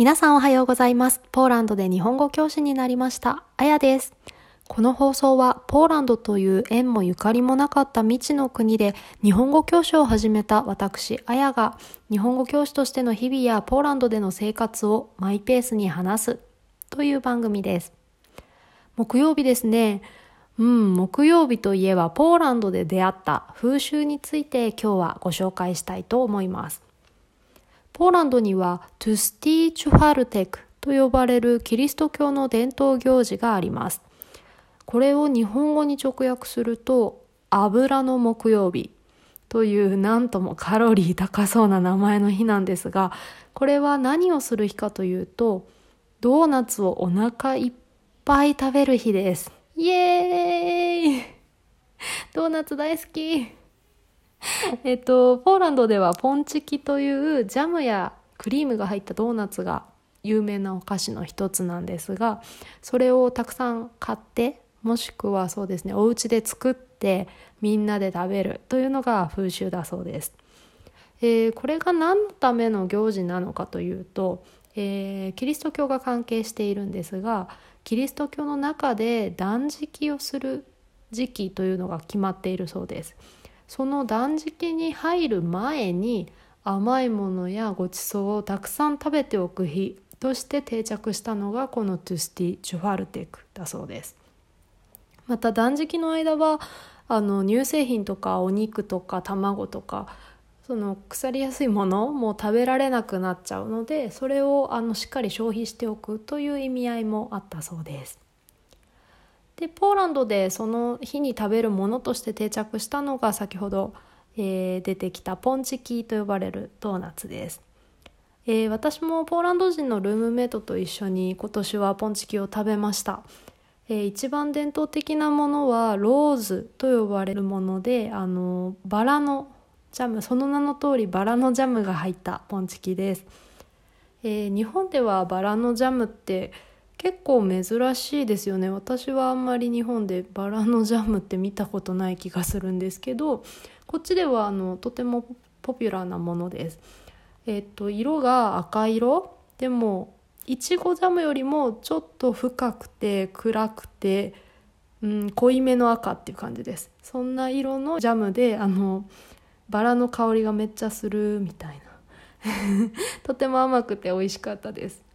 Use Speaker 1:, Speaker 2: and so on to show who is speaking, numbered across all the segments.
Speaker 1: 皆さんおはようございます。ポーランドで日本語教師になりました。あやです。この放送はポーランドという縁もゆかりもなかった未知の国で日本語教師を始めた私、あやが日本語教師としての日々やポーランドでの生活をマイペースに話すという番組です。木曜日ですね。うん、木曜日といえばポーランドで出会った風習について今日はご紹介したいと思います。ポーランドにはトゥスティーチュファルテクと呼ばれるキリスト教の伝統行事があります。これを日本語に直訳すると油の木曜日というなんともカロリー高そうな名前の日なんですがこれは何をする日かというとドーナツをお腹いっぱい食べる日です。イエーイドーナツ大好き えっと、ポーランドではポンチキというジャムやクリームが入ったドーナツが有名なお菓子の一つなんですがそれをたくさん買ってもしくはそうですねお家で作ってみんなで食べるというのが風習だそうです。えーこれが何のための行事なのかというと、えーキリスト教が関係しているんですがキリスト教の中で断食をする時期というのが決まっているそうです。その断食に入る前に甘いものやごちそうをたくさん食べておく日として定着したのがこのトゥスティ・チュファルテクだそうです。また断食の間はあの乳製品とかお肉とか卵とかその腐りやすいものも食べられなくなっちゃうのでそれをあのしっかり消費しておくという意味合いもあったそうです。でポーランドでその日に食べるものとして定着したのが先ほど、えー出てきたポンチキと呼ばれるドーナツです、えー私もポーランド人のルームメイトと一緒に今年はポンチキを食べました、えー一番伝統的なものはローズと呼ばれるものであのバラのジャムその名の通りバラのジャムが入ったポンチキです、えー日本ではバラのジャムって結構珍しいですよね。私はあんまり日本でバラのジャムって見たことない気がするんですけどこっちではあのとてもポピュラーなものです。えっと色が赤色。でもいちごジャムよりもちょっと深くて暗くて、うん、濃いめの赤っていう感じです。そんな色のジャムであのバラの香りがめっちゃするみたいな。とても甘くて美味しかったです。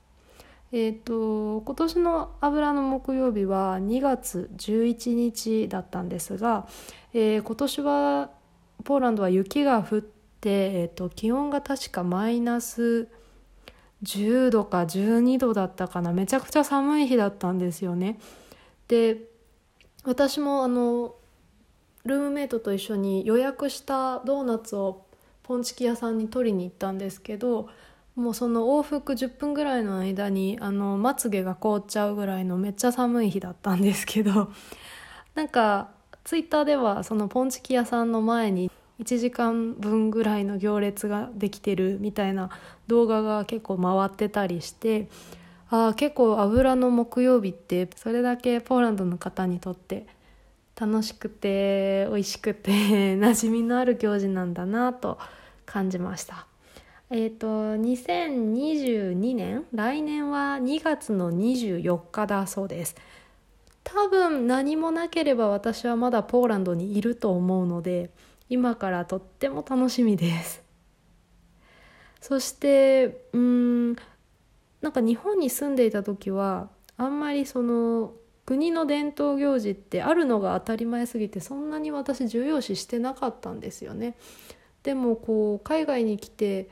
Speaker 1: えー、と今年の油の木曜日は2月11日だったんですが、えー今年はポーランドは雪が降って、えー、と気温が確かマイナス10度か12度だったかなめちゃくちゃ寒い日だったんですよね。で私もあのルームメイトと一緒に予約したドーナツをポンチキ屋さんに取りに行ったんですけどもうその往復10分ぐらいの間にあのまつげが凍っちゃうぐらいのめっちゃ寒い日だったんですけど なんかツイッターではそのポンチキ屋さんの前に1時間分ぐらいの行列ができてるみたいな動画が結構回ってたりしてああ結構油の木曜日ってそれだけポーランドの方にとって楽しくて美味しくて 馴染みのある行事なんだなと感じました。えっ、と2022年来年は2月の24日だそうです。多分何もなければ私はまだポーランドにいると思うので今からとっても楽しみです。そしてうんなんか日本に住んでいた時はあんまりその国の伝統行事ってあるのが当たり前すぎてそんなに私重要視してなかったんですよね。でもこう海外に来て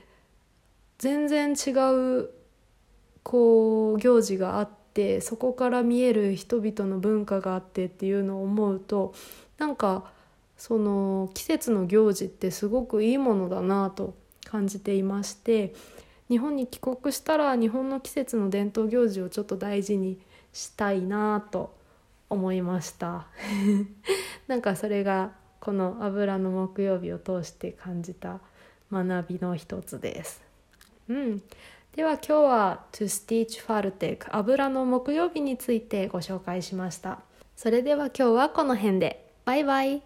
Speaker 1: 全然違うこう行事があってそこから見える人々の文化があってっていうのを思うとなんかその季節の行事ってすごくいいものだなと感じていまして日本に帰国したら日本の季節の伝統行事をちょっと大事にしたいなと思いました なんかそれがこの油の木曜日を通して感じた学びの一つです。うん、では今日は To Stitch f a l t e 油の木曜日についてご紹介しました。それでは今日はこの辺で。バイバイ。